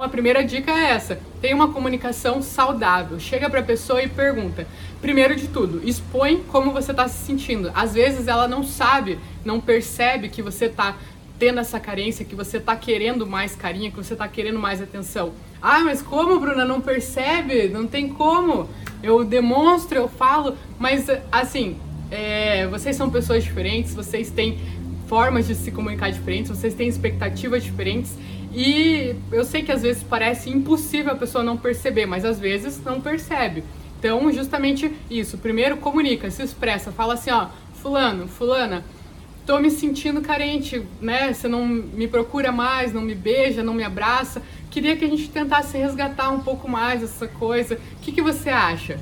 A primeira dica é essa: tenha uma comunicação saudável. Chega para a pessoa e pergunta. Primeiro de tudo, expõe como você está se sentindo. Às vezes ela não sabe, não percebe que você está tendo essa carência, que você está querendo mais carinho, que você está querendo mais atenção. Ah, mas como, Bruna? Não percebe? Não tem como. Eu demonstro, eu falo, mas assim, é, vocês são pessoas diferentes, vocês têm formas de se comunicar diferentes, vocês têm expectativas diferentes e eu sei que às vezes parece impossível a pessoa não perceber, mas às vezes não percebe. Então, justamente isso. Primeiro, comunica, se expressa, fala assim, ó, fulano, fulana, tô me sentindo carente, né? Você não me procura mais, não me beija, não me abraça. Queria que a gente tentasse resgatar um pouco mais essa coisa. O que, que você acha?